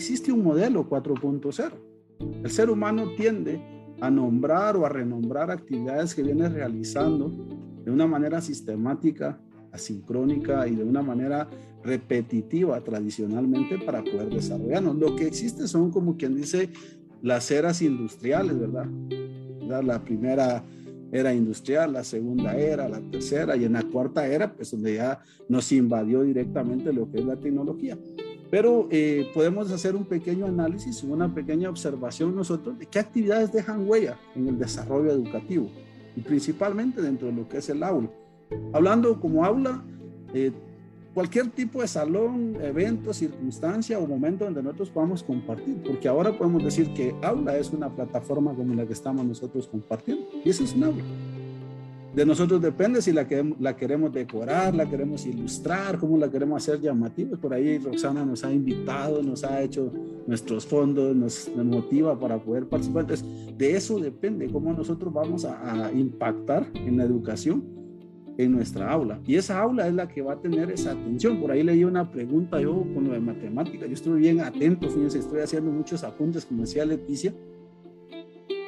existe un modelo 4.0. El ser humano tiende a nombrar o a renombrar actividades que viene realizando de una manera sistemática, asincrónica y de una manera repetitiva tradicionalmente para poder desarrollarnos. Lo que existe son como quien dice las eras industriales, ¿verdad? La primera era industrial, la segunda era, la tercera y en la cuarta era, pues donde ya nos invadió directamente lo que es la tecnología. Pero eh, podemos hacer un pequeño análisis, una pequeña observación nosotros de qué actividades dejan huella en el desarrollo educativo y principalmente dentro de lo que es el aula. Hablando como aula, eh, cualquier tipo de salón, evento, circunstancia o momento donde nosotros podamos compartir, porque ahora podemos decir que aula es una plataforma como la que estamos nosotros compartiendo y eso es un aula. De nosotros depende si la, queremos decorar, la queremos ilustrar, cómo la queremos hacer llamativa. Por ahí Roxana nos ha invitado, nos ha hecho nuestros fondos, nos, motiva para poder participar. Entonces, de eso depende cómo nosotros vamos a, a impactar en la educación en nuestra aula. Y esa aula es la que va a tener esa atención. Por ahí leí una pregunta yo con lo de matemática. Yo estuve bien atento, fíjense, estoy haciendo muchos apuntes, como decía Leticia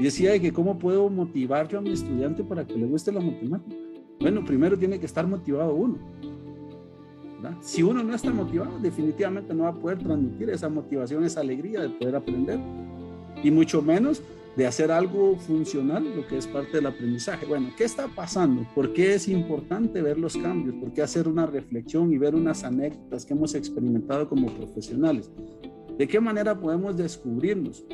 y decía que cómo puedo motivar yo a mi estudiante para que le guste la matemática. Bueno, primero tiene que estar motivado uno. Si uno no está motivado, definitivamente no va a poder transmitir esa motivación, esa alegría de poder aprender. Y mucho menos de hacer algo funcional, lo que es parte del aprendizaje. Bueno, ¿qué está pasando? ¿Por qué es importante ver los cambios? ¿Por qué hacer una reflexión y ver unas anécdotas que hemos experimentado como profesionales? ¿De qué manera podemos descubrirnos?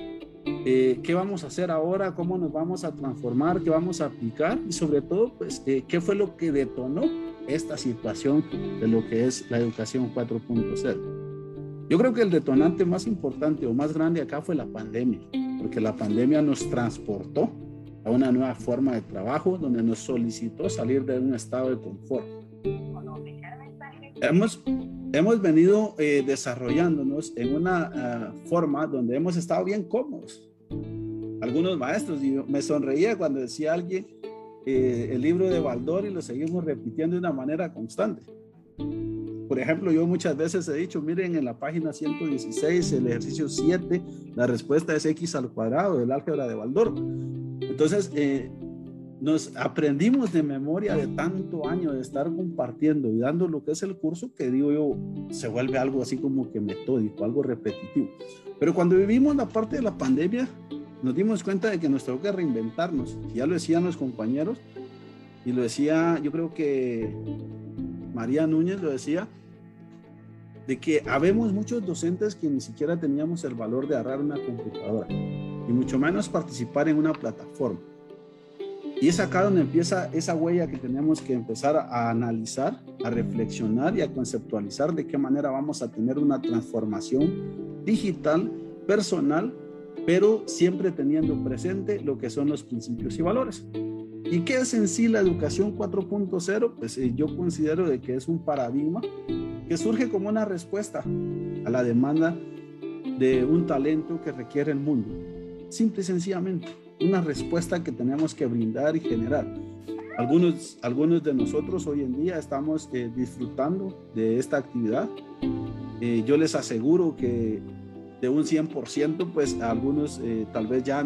Eh, qué vamos a hacer ahora, cómo nos vamos a transformar, qué vamos a aplicar y sobre todo, pues, eh, qué fue lo que detonó esta situación de lo que es la educación 4.0. Yo creo que el detonante más importante o más grande acá fue la pandemia, porque la pandemia nos transportó a una nueva forma de trabajo donde nos solicitó salir de un estado de confort. Hemos hemos venido eh, desarrollándonos en una ah, forma donde hemos estado bien cómodos. Algunos maestros, y me sonreía cuando decía alguien eh, el libro de Baldor y lo seguimos repitiendo de una manera constante. Por ejemplo, yo muchas veces he dicho, miren en la página 116, el ejercicio 7, la respuesta es x al cuadrado del álgebra de Baldor. Entonces, eh, nos aprendimos de memoria de tanto año de estar compartiendo y dando lo que es el curso que digo yo se vuelve algo así como que metódico, algo repetitivo. Pero cuando vivimos la parte de la pandemia nos dimos cuenta de que nos tengo que reinventarnos. Ya lo decían los compañeros y lo decía, yo creo que María Núñez lo decía, de que habemos muchos docentes que ni siquiera teníamos el valor de agarrar una computadora y mucho menos participar en una plataforma. Y es acá donde empieza esa huella que tenemos que empezar a analizar, a reflexionar y a conceptualizar de qué manera vamos a tener una transformación digital, personal, pero siempre teniendo presente lo que son los principios y valores. ¿Y qué es en sí la educación 4.0? Pues eh, yo considero de que es un paradigma que surge como una respuesta a la demanda de un talento que requiere el mundo, simple y sencillamente una respuesta que tenemos que brindar y generar. Algunos, algunos de nosotros hoy en día estamos eh, disfrutando de esta actividad. Eh, yo les aseguro que de un 100%, pues algunos eh, tal vez ya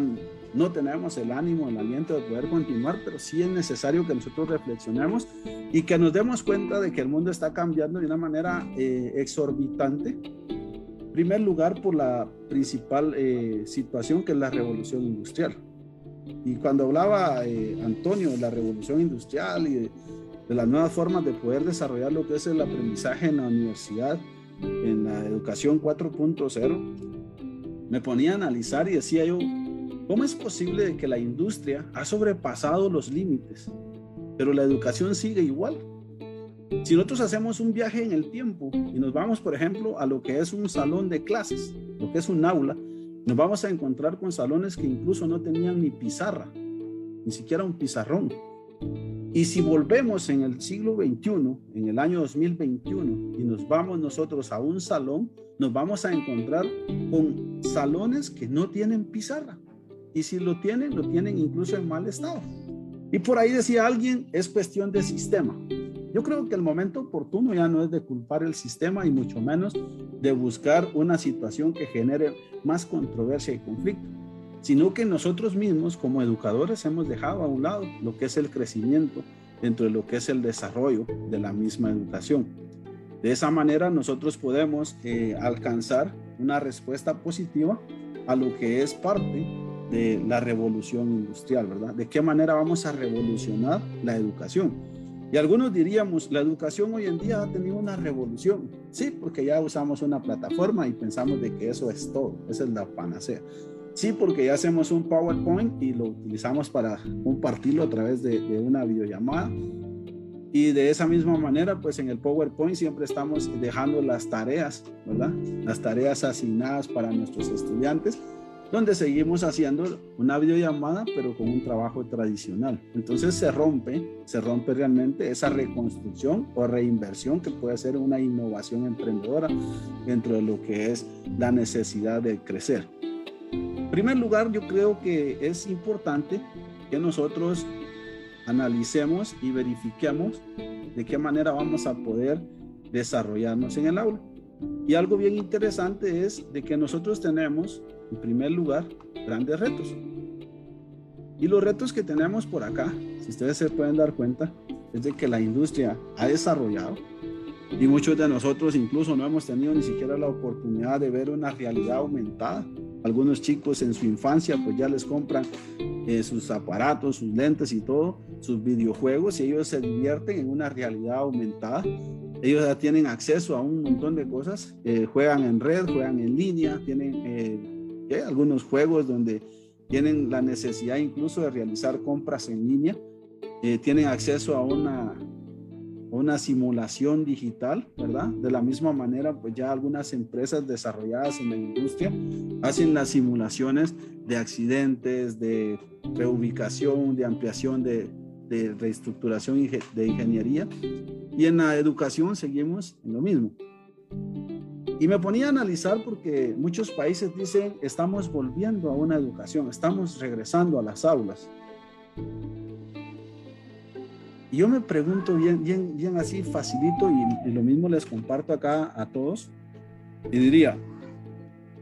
no tenemos el ánimo, el aliento de poder continuar, pero sí es necesario que nosotros reflexionemos y que nos demos cuenta de que el mundo está cambiando de una manera exorbitante. En primer lugar, por la principal situación que es la revolución industrial. Y cuando hablaba eh, Antonio de la revolución industrial y de, las nuevas formas de poder desarrollar lo que es el aprendizaje en la universidad, en la educación 4.0, me ponía a analizar y decía yo, ¿cómo es posible que la industria ha sobrepasado los límites, pero la educación sigue igual? Si nosotros hacemos un viaje en el tiempo y nos vamos, por ejemplo, a lo que es un salón de clases, lo que es un aula, nos vamos a encontrar con salones que incluso no tenían ni pizarra, ni siquiera un pizarrón. Y si volvemos en el siglo XXI, en el año 2021, y nos vamos nosotros a un salón, nos vamos a encontrar con salones que no tienen pizarra. Y si lo tienen, lo tienen incluso en mal estado. Y por ahí decía alguien, es cuestión de sistema. Yo creo que el momento oportuno ya no es de culpar el sistema y mucho menos de buscar una situación que genere más controversia y conflicto, sino que nosotros mismos como educadores hemos dejado a un lado lo que es el crecimiento dentro de lo que es el desarrollo de la misma educación. De esa manera nosotros podemos eh, alcanzar una respuesta positiva a lo que es parte de la revolución industrial, ¿verdad? ¿De qué manera vamos a revolucionar la educación? Y algunos diríamos, la educación hoy en día ha tenido una revolución. Sí, porque ya usamos una plataforma y pensamos de que eso es todo, esa es la panacea. Sí, porque ya hacemos un PowerPoint y lo utilizamos para compartirlo a través de, de una videollamada. Y de esa misma manera, pues en el PowerPoint siempre estamos dejando las tareas, ¿verdad? Las tareas asignadas para nuestros estudiantes donde seguimos haciendo una videollamada, pero con un trabajo tradicional. Entonces se rompe, se rompe realmente esa reconstrucción o reinversión que puede ser una innovación emprendedora dentro de lo que es la necesidad de crecer. En primer lugar, yo creo que es importante que nosotros analicemos y verifiquemos de qué manera vamos a poder desarrollarnos en el aula. Y algo bien interesante es de que nosotros tenemos en primer lugar, grandes retos. Y los retos que tenemos por acá, si ustedes se pueden dar cuenta, es de que la industria ha desarrollado y muchos de nosotros incluso no hemos tenido ni siquiera la oportunidad de ver una realidad aumentada. Algunos chicos en su infancia pues ya les compran eh, sus aparatos, sus lentes y todo, sus videojuegos y ellos se divierten en una realidad aumentada. Ellos ya tienen acceso a un montón de cosas, eh, juegan en red, juegan en línea, tienen eh, algunos juegos donde tienen la necesidad incluso de realizar compras en línea, eh, tienen acceso a una, una simulación digital, ¿verdad? De la misma manera, pues ya algunas empresas desarrolladas en la industria hacen las simulaciones de accidentes, de reubicación, de ampliación de, de reestructuración de ingeniería. Y en la educación seguimos en lo mismo. Y me ponía a analizar porque muchos países dicen, estamos volviendo a una educación, estamos regresando a las aulas. Y yo me pregunto bien, bien, bien así, facilito, y, y lo mismo les comparto acá a todos, y diría,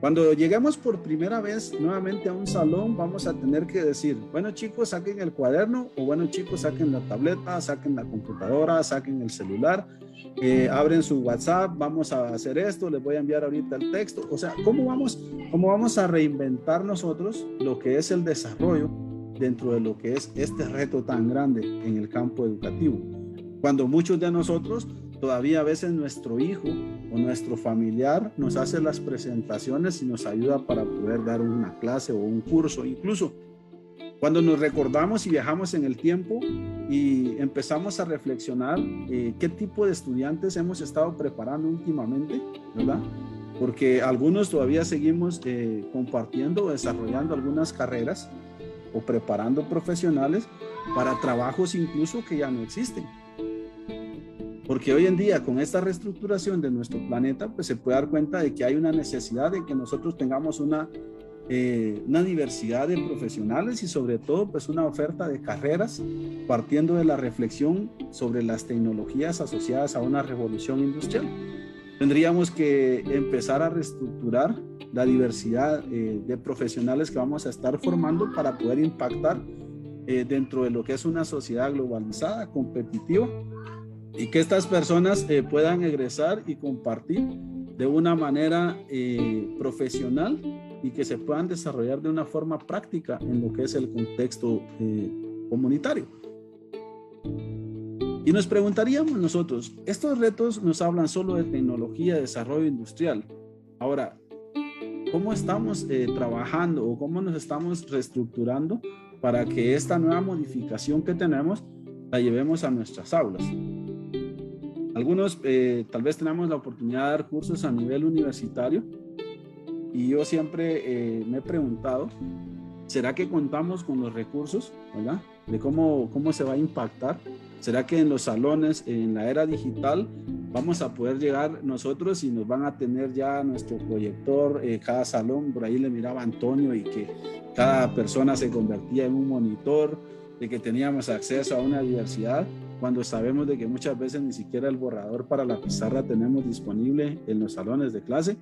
cuando lleguemos por primera vez nuevamente a un salón, vamos a tener que decir, bueno chicos, saquen el cuaderno, o bueno chicos, saquen la tableta, saquen la computadora, saquen el celular, abren su WhatsApp, vamos a hacer esto, les voy a enviar ahorita el texto. O sea, ¿cómo vamos, cómo vamos a reinventar nosotros lo que es el desarrollo dentro de lo que es este reto tan grande en el campo educativo? Cuando muchos de nosotros todavía a veces nuestro hijo o nuestro familiar nos hace las presentaciones y nos ayuda para poder dar una clase o un curso. Incluso cuando nos recordamos y viajamos en el tiempo y empezamos a reflexionar eh, qué tipo de estudiantes hemos estado preparando últimamente, ¿verdad? Porque algunos todavía seguimos eh, compartiendo o desarrollando algunas carreras o preparando profesionales para trabajos incluso que ya no existen. Porque hoy en día con esta reestructuración de nuestro planeta, pues se puede dar cuenta de que hay una necesidad de que nosotros tengamos una, eh, una diversidad de profesionales y sobre todo pues una oferta de carreras partiendo de la reflexión sobre las tecnologías asociadas a una revolución industrial. Tendríamos que empezar a reestructurar la diversidad eh, de profesionales que vamos a estar formando para poder impactar eh, dentro de lo que es una sociedad globalizada, competitiva y que estas personas eh, puedan egresar y compartir de una manera eh, profesional y que se puedan desarrollar de una forma práctica en lo que es el contexto eh, comunitario. Y nos preguntaríamos nosotros, estos retos nos hablan solo de tecnología, desarrollo industrial. Ahora, ¿cómo estamos trabajando o cómo nos estamos reestructurando para que esta nueva modificación que tenemos la llevemos a nuestras aulas? Algunos eh, tal vez tenemos la oportunidad de dar cursos a nivel universitario y yo siempre eh, me he preguntado, ¿será que contamos con los recursos? De cómo, cómo se va a impactar. ¿Será que en los salones, en la era digital, vamos a poder llegar nosotros y nos van a tener ya nuestro proyector, eh, cada salón, por ahí le miraba Antonio y que cada persona se convertía en un monitor, de que teníamos acceso a una diversidad? cuando sabemos de que muchas veces ni siquiera el borrador para la pizarra tenemos disponible en los salones de clase,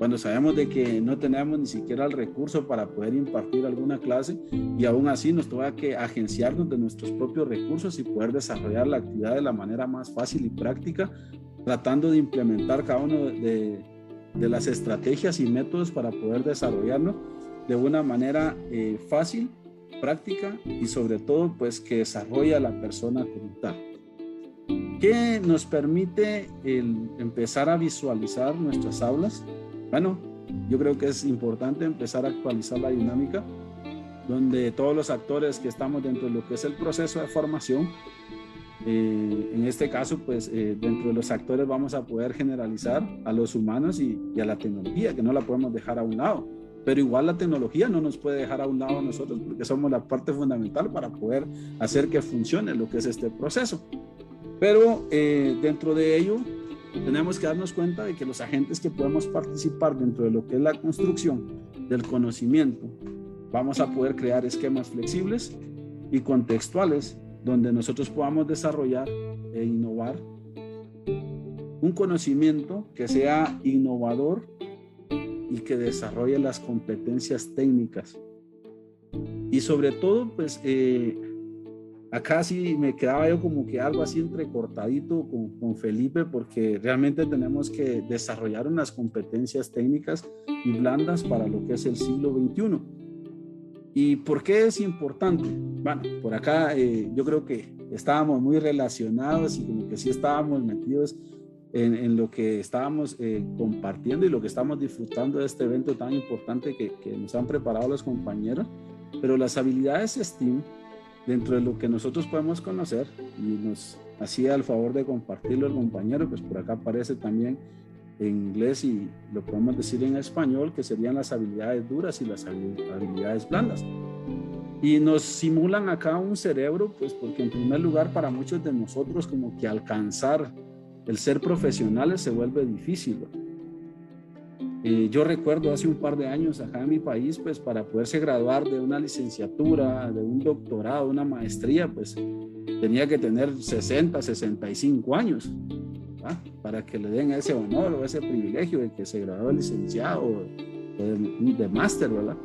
cuando sabemos de que no tenemos ni siquiera el recurso para poder impartir alguna clase y aún así nos toca que agenciarnos de nuestros propios recursos y poder desarrollar la actividad de la manera más fácil y práctica, tratando de implementar cada uno de, de las estrategias y métodos para poder desarrollarlo de una manera eh, fácil, práctica y sobre todo pues que desarrolla a la persona como tal. ¿Qué nos permite el empezar a visualizar nuestras aulas? Bueno, yo creo que es importante empezar a actualizar la dinámica, donde todos los actores que estamos dentro de lo que es el proceso de formación, eh, en este caso, pues eh, dentro de los actores vamos a poder generalizar a los humanos y, a la tecnología, que no la podemos dejar a un lado. Pero igual la tecnología no nos puede dejar a un lado nosotros porque somos la parte fundamental para poder hacer que funcione lo que es este proceso. Pero eh, dentro de ello tenemos que darnos cuenta de que los agentes que podemos participar dentro de lo que es la construcción del conocimiento, vamos a poder crear esquemas flexibles y contextuales donde nosotros podamos desarrollar e innovar un conocimiento que sea innovador y que desarrolle las competencias técnicas. Y sobre todo, pues eh, acá sí me quedaba yo como que algo así entrecortadito con, con, Felipe, porque realmente tenemos que desarrollar unas competencias técnicas y blandas para lo que es el siglo XXI. ¿Y por qué es importante? Bueno, por acá eh, yo creo que estábamos muy relacionados y como que sí estábamos metidos en, en lo que estábamos eh, compartiendo y lo que estamos disfrutando de este evento tan importante que, que nos han preparado los compañeros. Pero las habilidades STEAM dentro de lo que nosotros podemos conocer y nos hacía el favor de compartirlo el compañero, pues por acá aparece también en inglés y lo podemos decir en español, que serían las habilidades duras y las habilidades blandas. Y nos simulan acá un cerebro, pues porque en primer lugar para muchos de nosotros como que alcanzar el ser profesionales se vuelve difícil. Eh, yo recuerdo hace un par de años acá en mi país, pues para poderse graduar de una licenciatura, de un doctorado, una maestría, pues tenía que tener 60, 65 años para que le den ese honor o ese privilegio de que se graduó de licenciado o de, de máster, ¿verdad?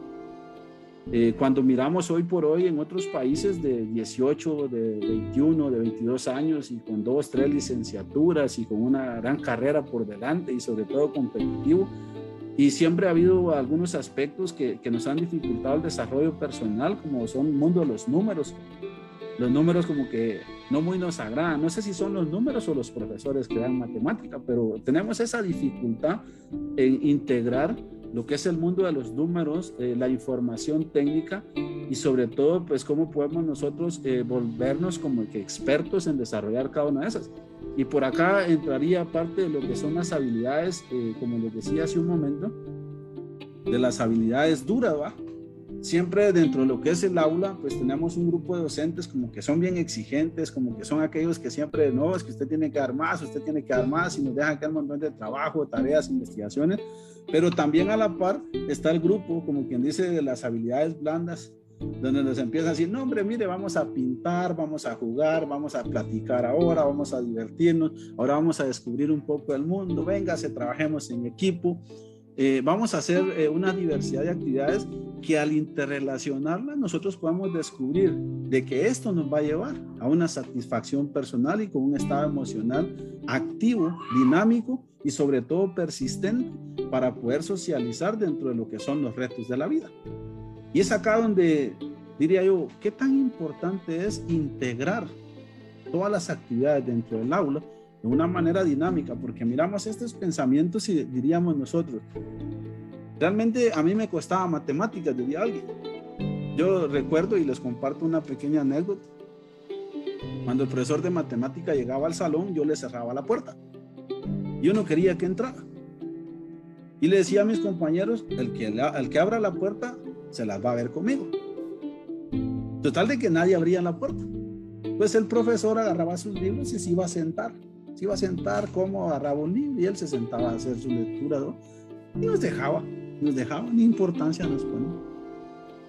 Eh, cuando miramos hoy por hoy en otros países de 18, de 21, de 22 años y con dos, tres licenciaturas y con una gran carrera por delante y sobre todo competitivo, y siempre ha habido algunos aspectos que, que, nos han dificultado el desarrollo personal, como son el mundo de los números. Los números como que no muy nos agradan. No sé si son los números o los profesores que dan matemática, pero tenemos esa dificultad en integrar lo que es el mundo de los números, eh, la información técnica y sobre todo, pues cómo podemos nosotros eh, volvernos como que expertos en desarrollar cada una de esas. Y por acá entraría parte de lo que son las habilidades, eh, como les decía hace un momento, de las habilidades duras. Siempre dentro de lo que es el aula, pues tenemos un grupo de docentes como que son bien exigentes, como que son aquellos que siempre, no, es que usted tiene que dar más, usted tiene que dar más y nos dejan que un montón de trabajo, tareas, investigaciones, pero también a la par está el grupo, como quien dice, de las habilidades blandas, donde nos empiezan a decir, no hombre, mire, vamos a pintar, vamos a jugar, vamos a platicar ahora, vamos a divertirnos, ahora vamos a descubrir un poco el mundo, véngase, trabajemos en equipo. Eh, vamos a hacer eh, una diversidad de actividades que al interrelacionarlas nosotros podamos descubrir de que esto nos va a llevar a una satisfacción personal y con un estado emocional activo, dinámico y sobre todo persistente para poder socializar dentro de lo que son los retos de la vida. Y es acá donde diría yo, ¿qué tan importante es integrar todas las actividades dentro del aula de una manera dinámica? Porque miramos estos pensamientos y diríamos nosotros, realmente a mí me costaba matemáticas, diría alguien. Yo recuerdo y les comparto una pequeña anécdota. Cuando el profesor de matemática llegaba al salón, yo le cerraba la puerta. Yo no quería que entrara. Y le decía a mis compañeros, el que, el que abra la puerta se las va a ver conmigo. Total de que nadie abría la puerta. Pues el profesor agarraba sus libros y se iba a sentar. Se iba a sentar como agarraba un libro y él se sentaba a hacer su lectura. Y nos dejaba, nos dejaba, ni importancia nos ponía.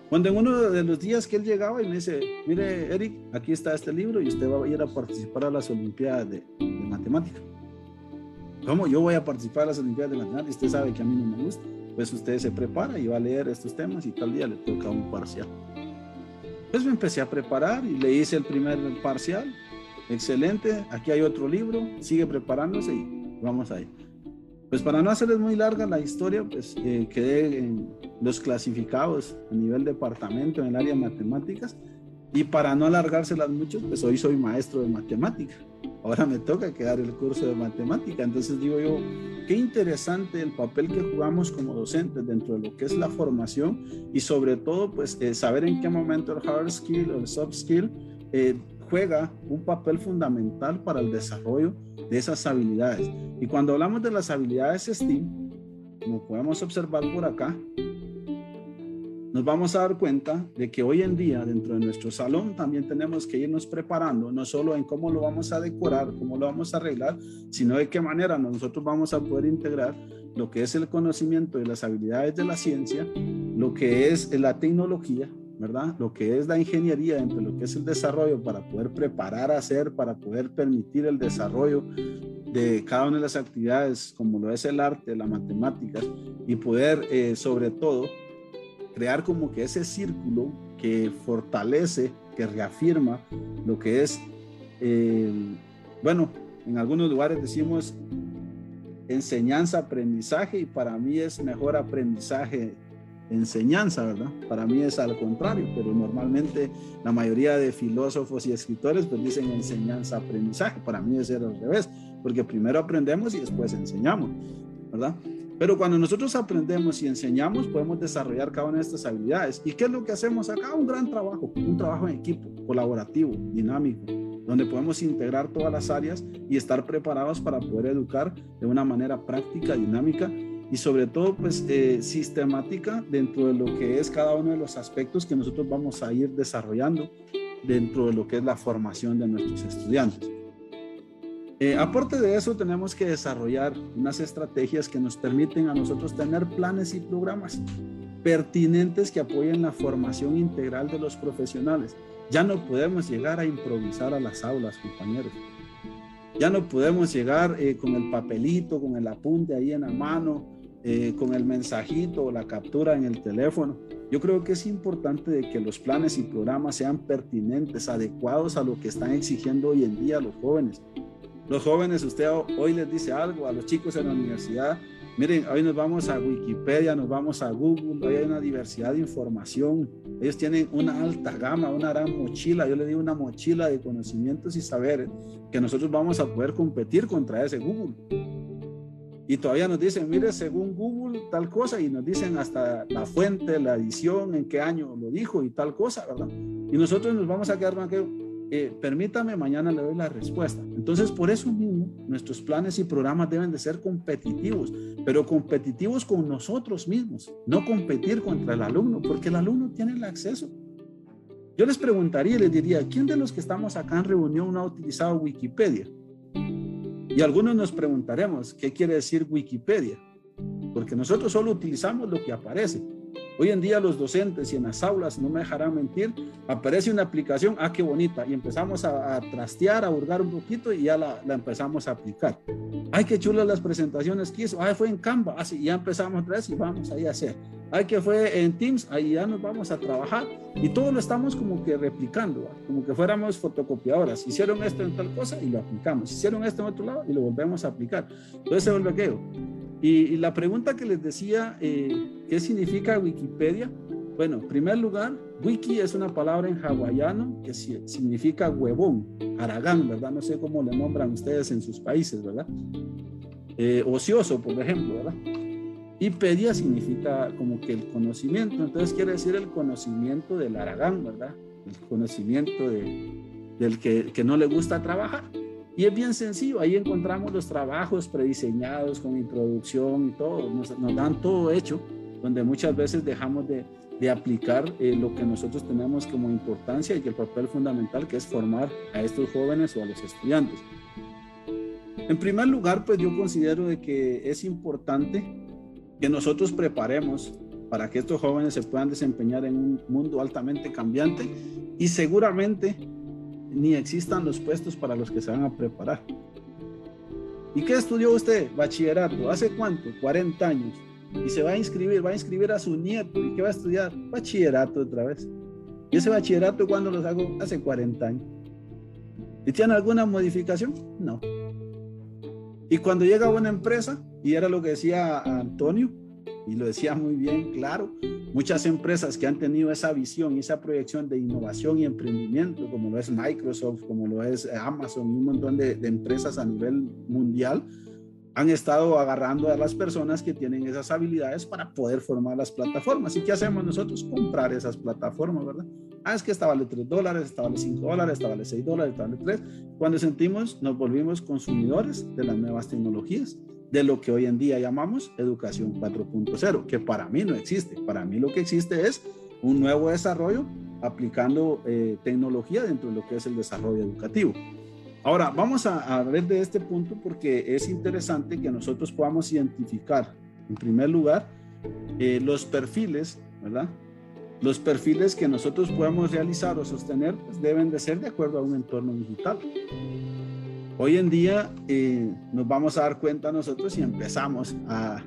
Cuando en uno de los días que él llegaba y me dice, mire Eric, aquí está este libro y usted va a ir a participar a las Olimpiadas de, de Matemática. ¿Cómo? Yo voy a participar a las Olimpiadas de Matemática usted sabe que a mí no me gusta. Pues usted se prepara y va a leer estos temas y tal día le toca un parcial. Pues me empecé a preparar y le hice el primer parcial. Excelente, aquí hay otro libro, sigue preparándose y vamos ahí. Pues para no hacerles muy larga la historia, pues eh, quedé en los clasificados a nivel departamento en el área de matemáticas y para no alargárselas mucho, pues hoy soy maestro de matemática. Ahora me toca quedar el curso de matemática. Entonces digo yo, qué interesante el papel que jugamos como docentes dentro de lo que es la formación y sobre todo, pues eh, saber en qué momento el hard skill o el soft skill eh, juega un papel fundamental para el desarrollo de esas habilidades. Y cuando hablamos de las habilidades STEAM, como podemos observar por acá, nos vamos a dar cuenta de que hoy en día dentro de nuestro salón también tenemos que irnos preparando, no solo en cómo lo vamos a decorar, cómo lo vamos a arreglar, sino de qué manera nosotros vamos a poder integrar lo que es el conocimiento y las habilidades de la ciencia, lo que es la tecnología, ¿verdad? Lo que es la ingeniería entre lo que es el desarrollo para poder preparar hacer, para poder permitir el desarrollo de cada una de las actividades, como lo es el arte, la matemática, y poder, eh, sobre todo, crear como que ese círculo que fortalece, que reafirma lo que es, eh, bueno, en algunos lugares decimos enseñanza, aprendizaje, y para mí es mejor aprendizaje, enseñanza, ¿verdad? Para mí es al contrario, pero normalmente la mayoría de filósofos y escritores pues dicen enseñanza, aprendizaje, para mí es al revés, porque primero aprendemos y después enseñamos, ¿verdad? Pero cuando nosotros aprendemos y enseñamos, podemos desarrollar cada una de estas habilidades. ¿Y qué es lo que hacemos acá? Un gran trabajo, un trabajo en equipo, colaborativo, dinámico, donde podemos integrar todas las áreas y estar preparados para poder educar de una manera práctica, dinámica y sobre todo pues eh, sistemática dentro de lo que es cada uno de los aspectos que nosotros vamos a ir desarrollando dentro de lo que es la formación de nuestros estudiantes. Eh, aparte de eso, tenemos que desarrollar unas estrategias que nos permiten a nosotros tener planes y programas pertinentes que apoyen la formación integral de los profesionales. Ya no podemos llegar a improvisar a las aulas, compañeros. Ya no podemos llegar eh, con el papelito, con el apunte ahí en la mano, eh, con el mensajito o la captura en el teléfono. Yo creo que es importante de que los planes y programas sean pertinentes, adecuados a lo que están exigiendo hoy en día los jóvenes. Los jóvenes, usted hoy les dice algo a los chicos en la universidad. Miren, hoy nos vamos a Wikipedia, nos vamos a Google, hoy hay una diversidad de información. Ellos tienen una alta gama, una gran mochila, yo le digo una mochila de conocimientos y saberes que nosotros vamos a poder competir contra ese Google. Y todavía nos dicen, mire, según Google, tal cosa, y nos dicen hasta la fuente, la edición, en qué año lo dijo y tal cosa, ¿verdad? Y nosotros nos vamos a quedar con aquello eh, permítame, mañana le doy la respuesta. Entonces, por eso mismo, nuestros planes y programas deben de ser competitivos, pero competitivos con nosotros mismos, no competir contra el alumno, porque el alumno tiene el acceso. Yo les preguntaría y les diría, ¿quién de los que estamos acá en reunión ha utilizado Wikipedia? Y algunos nos preguntaremos, ¿qué quiere decir Wikipedia? Porque nosotros solo utilizamos lo que aparece. Hoy en día los docentes y en las aulas, no me dejarán mentir, aparece una aplicación, ah, qué bonita, y empezamos a, trastear, a hurgar un poquito y ya la, empezamos a aplicar. Ay, qué chulas las presentaciones que hizo, ay, fue en Canva, así, ya empezamos otra vez y vamos ahí a hacer. Ay, que fue en Teams, ahí ya nos vamos a trabajar y todo lo estamos como que replicando, como que fuéramos fotocopiadoras. Hicieron esto en tal cosa y lo aplicamos, hicieron esto en otro lado y lo volvemos a aplicar. Entonces se vuelve aquello. Y, la pregunta que les decía, eh, ¿qué significa Wikipedia? Bueno, en primer lugar, wiki es una palabra en hawaiano que significa huevón, aragán, ¿verdad? No sé cómo le nombran ustedes en sus países, ¿verdad? Eh, ocioso, por ejemplo, ¿verdad? Y pedia significa como que el conocimiento, entonces quiere decir el conocimiento del aragán, ¿verdad? El conocimiento del que, que no le gusta trabajar. Y es bien sencillo, ahí encontramos los trabajos prediseñados con introducción y todo, nos, dan todo hecho, donde muchas veces dejamos de, de aplicar eh, lo que nosotros tenemos como importancia y que el papel fundamental que es formar a estos jóvenes o a los estudiantes. En primer lugar, pues yo considero de que es importante que nosotros preparemos para que estos jóvenes se puedan desempeñar en un mundo altamente cambiante y seguramente ni existan los puestos para los que se van a preparar. ¿Y qué estudió usted? Bachillerato. ¿Hace cuánto? 40 años. Y se va a inscribir, va a inscribir a su nieto. ¿Y qué va a estudiar? Bachillerato otra vez. ¿Y ese bachillerato cuando lo hago? Hace 40 años. ¿Y tiene alguna modificación? No. Y cuando llega a una empresa, y era lo que decía Antonio, y lo decía muy bien, claro, muchas empresas que han tenido esa visión esa proyección de innovación y emprendimiento, como lo es Microsoft, como lo es Amazon, un montón de, de empresas a nivel mundial, han estado agarrando a las personas que tienen esas habilidades para poder formar las plataformas. ¿Y qué hacemos nosotros? Comprar esas plataformas, ¿verdad? Ah, es que esta vale 3 dólares, esta vale 5 dólares, esta vale 6 dólares, esta vale 3. Cuando sentimos, nos volvimos consumidores de las nuevas tecnologías, de lo que hoy en día llamamos educación 4.0, que para mí no existe. Para mí lo que existe es un nuevo desarrollo aplicando eh, tecnología dentro de lo que es el desarrollo educativo. Ahora, vamos a, ver de este punto porque es interesante que nosotros podamos identificar, en primer lugar, eh, los perfiles, ¿verdad? Los perfiles que nosotros podemos realizar o sostener pues, deben de ser de acuerdo a un entorno digital. Hoy en día eh, nos vamos a dar cuenta nosotros y empezamos a,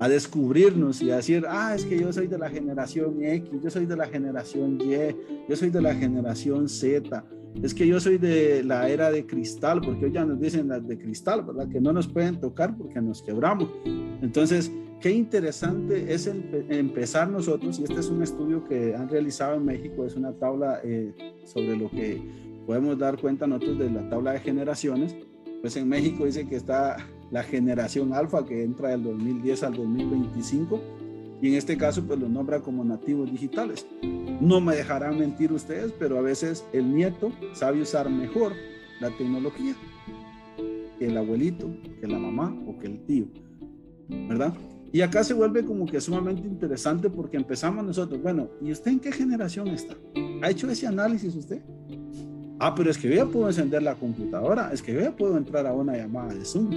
a descubrirnos y a decir, ah, es que yo soy de la generación X, yo soy de la generación Y, yo soy de la generación Z, es que yo soy de la era de cristal, porque hoy ya nos dicen las de cristal, ¿verdad? Que no nos pueden tocar porque nos quebramos. Entonces, qué interesante es empezar nosotros, y este es un estudio que han realizado en México, es una tabla eh, sobre lo que podemos dar cuenta nosotros de la tabla de generaciones. Pues en México dice que está la generación alfa que entra del 2010 al 2025 y en este caso pues los nombra como nativos digitales. No me dejarán mentir ustedes, pero a veces el nieto sabe usar mejor la tecnología que el abuelito, que la mamá o que el tío, ¿verdad? Y acá se vuelve como que sumamente interesante porque empezamos nosotros, bueno, ¿y usted en qué generación está? ¿Ha hecho ese análisis usted? Ah, pero es que yo ya puedo encender la computadora, es que yo ya puedo entrar a una llamada de Zoom.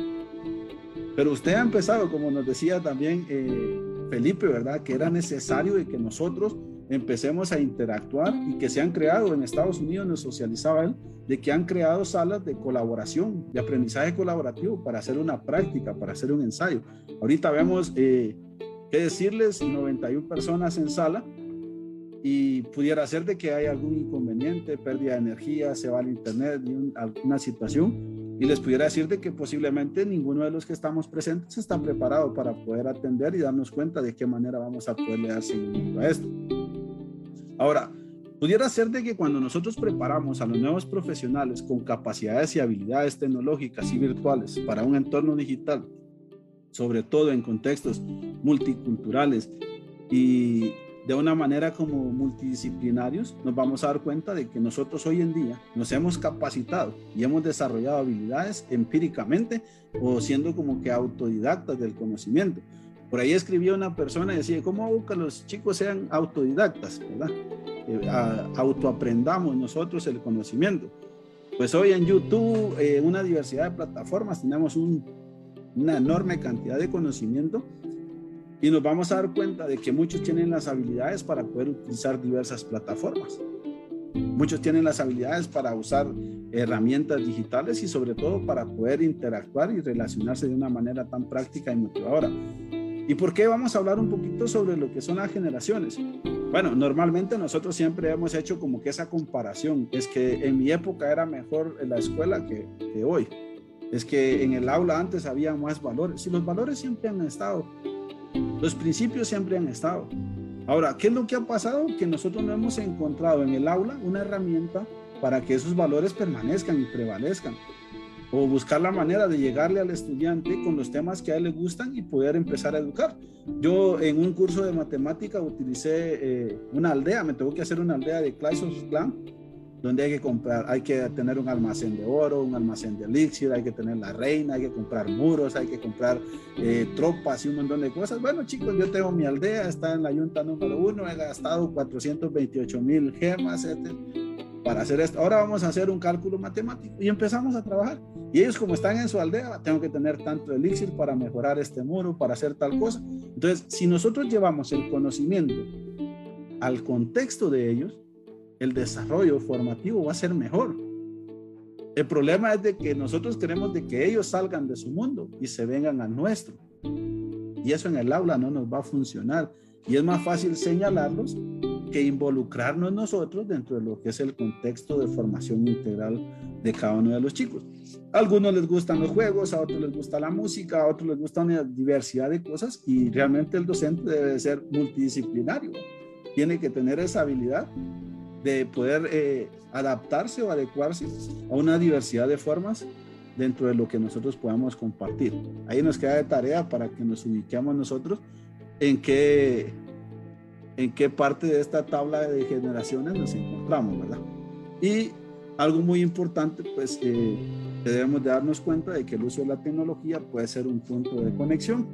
Pero usted ha empezado, como nos decía también eh, Felipe, ¿verdad? Que era necesario de que nosotros empecemos a interactuar y que se han creado en Estados Unidos, nos socializaba él, de que han creado salas de colaboración, de aprendizaje colaborativo para hacer una práctica, para hacer un ensayo. Ahorita vemos, eh, qué decirles, 91 personas en sala y pudiera ser de que hay algún inconveniente, pérdida de energía, se va al internet, alguna situación y les pudiera decir de que posiblemente ninguno de los que estamos presentes está preparado para poder atender y darnos cuenta de qué manera vamos a poderle dar seguimiento a esto. Ahora, pudiera ser de que cuando nosotros preparamos a los nuevos profesionales con capacidades y habilidades tecnológicas y virtuales para un entorno digital, sobre todo en contextos multiculturales y de una manera como multidisciplinarios, nos vamos a dar cuenta de que nosotros hoy en día nos hemos capacitado y hemos desarrollado habilidades empíricamente o siendo como que autodidactas del conocimiento. Por ahí escribió una persona y decía, ¿cómo hago que los chicos sean autodidactas? ¿verdad? Eh, autoaprendamos nosotros el conocimiento. Pues hoy en YouTube, en una diversidad de plataformas, tenemos una enorme cantidad de conocimiento y nos vamos a dar cuenta de que muchos tienen las habilidades para poder utilizar diversas plataformas. Muchos tienen las habilidades para usar herramientas digitales y sobre todo para poder interactuar y relacionarse de una manera tan práctica y motivadora. ¿Y por qué vamos a hablar un poquito sobre lo que son las generaciones? Bueno, normalmente nosotros siempre hemos hecho como que esa comparación. Es que en mi época era mejor la escuela que, que hoy. Es que en el aula antes había más valores. Y los valores siempre han estado. Los principios siempre han estado. Ahora, ¿qué es lo que ha pasado? Que nosotros no hemos encontrado en el aula una herramienta para que esos valores permanezcan y prevalezcan. O buscar la manera de llegarle al estudiante con los temas que a él le gustan y poder empezar a educar. Yo en un curso de matemática utilicé eh, una aldea, me tengo que hacer una aldea de Clash of Clans donde hay que comprar, hay que tener un almacén de oro, un almacén de elixir, hay que tener la reina, hay que comprar muros, hay que comprar eh, tropas y un montón de cosas. Bueno, chicos, yo tengo mi aldea, está en la yunta número uno, he gastado 428 mil gemas. Etc. para hacer esto. Ahora vamos a hacer un cálculo matemático y empezamos a trabajar. Y ellos como están en su aldea, tengo que tener tanto elixir para mejorar este muro, para hacer tal cosa. Entonces, si nosotros llevamos el conocimiento al contexto de ellos, el desarrollo formativo va a ser mejor. El problema es de que nosotros queremos de que ellos salgan de su mundo y se vengan al nuestro. Y eso en el aula no nos va a funcionar. Y es más fácil señalarlos que involucrarnos nosotros dentro de lo que es el contexto de formación integral de cada uno de los chicos. A algunos les gustan los juegos, a otros les gusta la música, a otros les gusta una diversidad de cosas y realmente el docente debe ser multidisciplinario. Tiene que tener esa habilidad de poder eh, adaptarse o adecuarse a una diversidad de formas dentro de lo que nosotros podamos compartir. Ahí nos queda de tarea para que nos ubiquemos nosotros en qué en qué parte de esta tabla de generaciones nos encontramos, ¿verdad? Y algo muy importante, pues eh, debemos de darnos cuenta de que el uso de la tecnología puede ser un punto de conexión.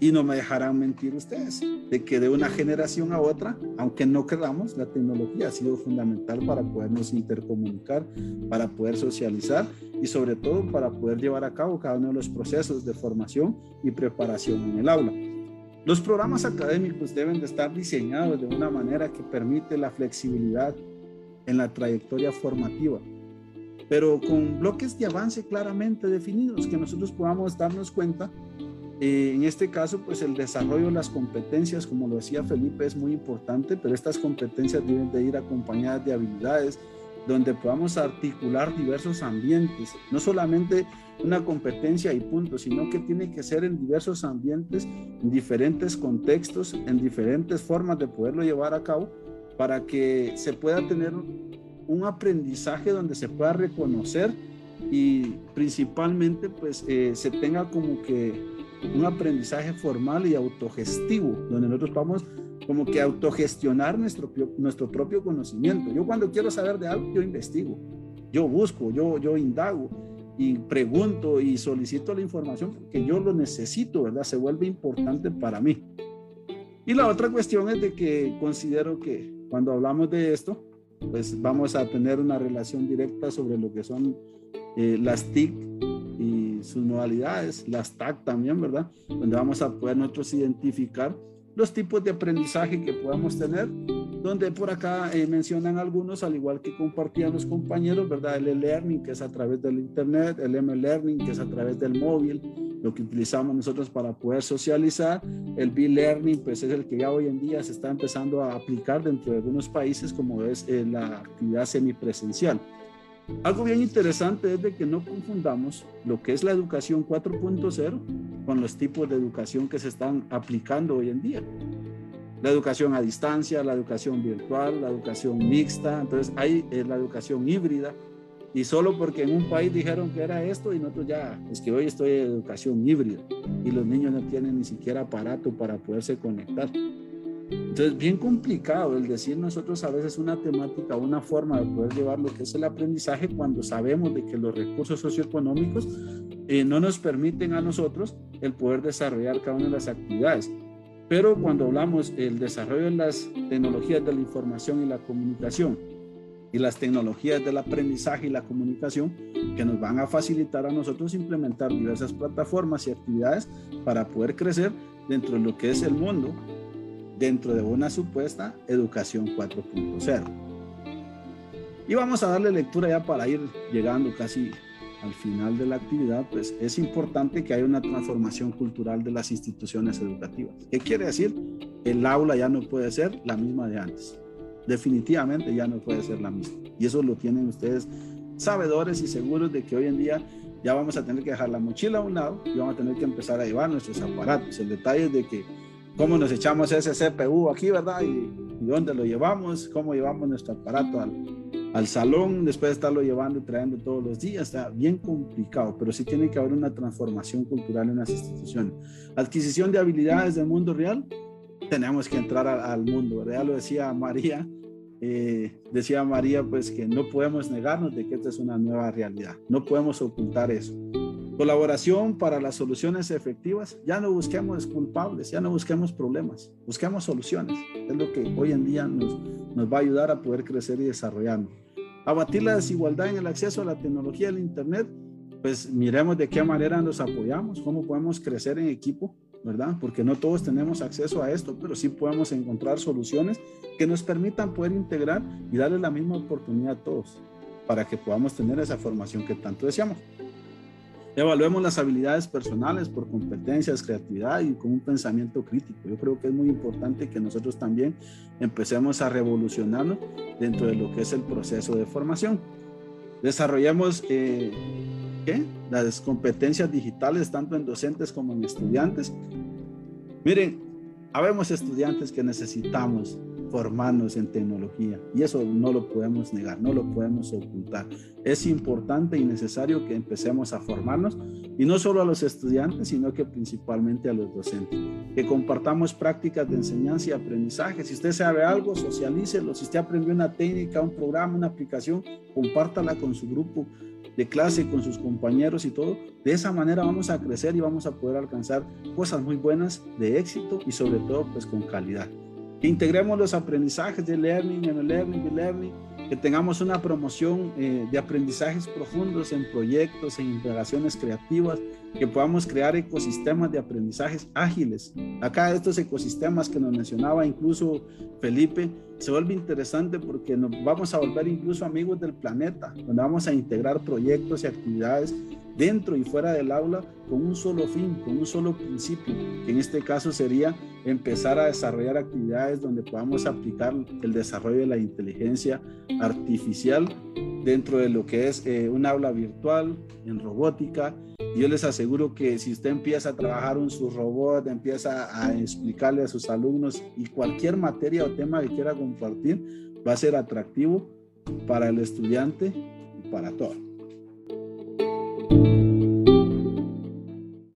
Y no me dejarán mentir ustedes, de que de una generación a otra, aunque no queramos, la tecnología ha sido fundamental para podernos intercomunicar, para poder socializar y sobre todo para poder llevar a cabo cada uno de los procesos de formación y preparación en el aula. Los programas académicos deben de estar diseñados de una manera que permite la flexibilidad en la trayectoria formativa, pero con bloques de avance claramente definidos, que nosotros podamos darnos cuenta. Eh, en este caso, pues el desarrollo de las competencias, como lo decía Felipe, es muy importante, pero estas competencias deben de ir acompañadas de habilidades donde podamos articular diversos ambientes, no solamente una competencia y punto, sino que tiene que ser en diversos ambientes, en diferentes contextos, en diferentes formas de poderlo llevar a cabo para que se pueda tener un aprendizaje donde se pueda reconocer y principalmente pues eh, se tenga como que un aprendizaje formal y autogestivo, donde nosotros vamos como que autogestionar nuestro, nuestro propio conocimiento. Yo cuando quiero saber de algo, yo investigo, yo busco, yo, yo indago y pregunto y solicito la información porque yo lo necesito, ¿verdad? Se vuelve importante para mí. Y la otra cuestión es de que considero que cuando hablamos de esto, pues vamos a tener una relación directa sobre lo que son eh, las TIC sus modalidades, las TAC también, ¿verdad? Donde vamos a poder nosotros identificar los tipos de aprendizaje que podamos tener donde por acá eh, mencionan algunos, al igual que compartían los compañeros, ¿verdad? El e-learning, que es a través del Internet, el M-learning, que es a través del móvil, lo que utilizamos nosotros para poder socializar. El B-learning, pues es el que ya hoy en día se está empezando a aplicar dentro de algunos países, como es eh, la actividad semipresencial. Algo bien interesante es de que no confundamos lo que es la educación 4.0 con los tipos de educación que se están aplicando hoy en día la educación a distancia, la educación virtual, la educación mixta, entonces hay la educación híbrida. Y solo porque en un país dijeron que era esto y nosotros ya, es que hoy estoy en educación híbrida y los niños no tienen ni siquiera aparato para poderse conectar. Entonces, bien complicado el decir nosotros a veces una temática, una forma de poder llevar lo que es el aprendizaje cuando sabemos de que los recursos socioeconómicos eh, no nos permiten a nosotros el poder desarrollar cada una de las actividades. Pero cuando hablamos del desarrollo de las tecnologías de la información y la comunicación y las tecnologías del aprendizaje y la comunicación que nos van a facilitar a nosotros implementar diversas plataformas y actividades para poder crecer dentro de lo que es el mundo, dentro de una supuesta educación 4.0. Y vamos a darle lectura ya para ir llegando casi al final de la actividad, pues es importante que haya una transformación cultural de las instituciones educativas. ¿Qué quiere decir? El aula ya no puede ser la misma de antes. Definitivamente ya no puede ser la misma. Y eso lo tienen ustedes sabedores y seguros de que hoy en día ya vamos a tener que dejar la mochila a un lado y vamos a tener que empezar a llevar nuestros aparatos. El detalle es de que cómo nos echamos ese CPU aquí, ¿verdad? Y, y dónde lo llevamos, cómo llevamos nuestro aparato al, al salón después de estarlo llevando y trayendo todos los días. Está bien complicado, pero sí tiene que haber una transformación cultural en las instituciones. Adquisición de habilidades del mundo real, tenemos que entrar al mundo, ¿verdad? Ya lo decía María, eh, decía María, pues que no podemos negarnos de que esta es una nueva realidad, no podemos ocultar eso. Colaboración para las soluciones efectivas. Ya no busquemos culpables, ya no busquemos problemas, busquemos soluciones. Es lo que hoy en día nos, nos va a ayudar a poder crecer y desarrollarnos. abatir la desigualdad en el acceso a la tecnología del Internet, pues miremos de qué manera nos apoyamos, cómo podemos crecer en equipo, ¿verdad? Porque no todos tenemos acceso a esto, pero sí podemos encontrar soluciones que nos permitan poder integrar y darle la misma oportunidad a todos para que podamos tener esa formación que tanto deseamos. Evaluemos las habilidades personales por competencias, creatividad y con un pensamiento crítico. Yo creo que es muy importante que nosotros también empecemos a revolucionarnos dentro de lo que es el proceso de formación. Desarrollemos eh, las competencias digitales tanto en docentes como en estudiantes. Miren, habemos estudiantes que necesitamos formarnos en tecnología y eso no lo podemos negar, no lo podemos ocultar. Es importante y necesario que empecemos a formarnos y no solo a los estudiantes, sino que principalmente a los docentes. Que compartamos prácticas de enseñanza y aprendizaje. Si usted sabe algo, socialícelo. Si usted aprendió una técnica, un programa, una aplicación, compártala con su grupo de clase, con sus compañeros y todo. De esa manera vamos a crecer y vamos a poder alcanzar cosas muy buenas de éxito y sobre todo pues con calidad que integremos los aprendizajes de learning en el learning y learning, que tengamos una promoción eh, de aprendizajes profundos en proyectos, en integraciones creativas, que podamos crear ecosistemas de aprendizajes ágiles. Acá estos ecosistemas que nos mencionaba incluso Felipe, se vuelve interesante porque nos vamos a volver incluso amigos del planeta, donde vamos a integrar proyectos y actividades dentro y fuera del aula con un solo fin, con un solo principio, que en este caso sería empezar a desarrollar actividades donde podamos aplicar el desarrollo de la inteligencia artificial dentro de lo que es eh, un aula virtual, en robótica. Yo les aseguro que si usted empieza a trabajar en su robot, empieza a explicarle a sus alumnos y cualquier materia o tema que quiera compartir, va a ser atractivo para el estudiante y para todos.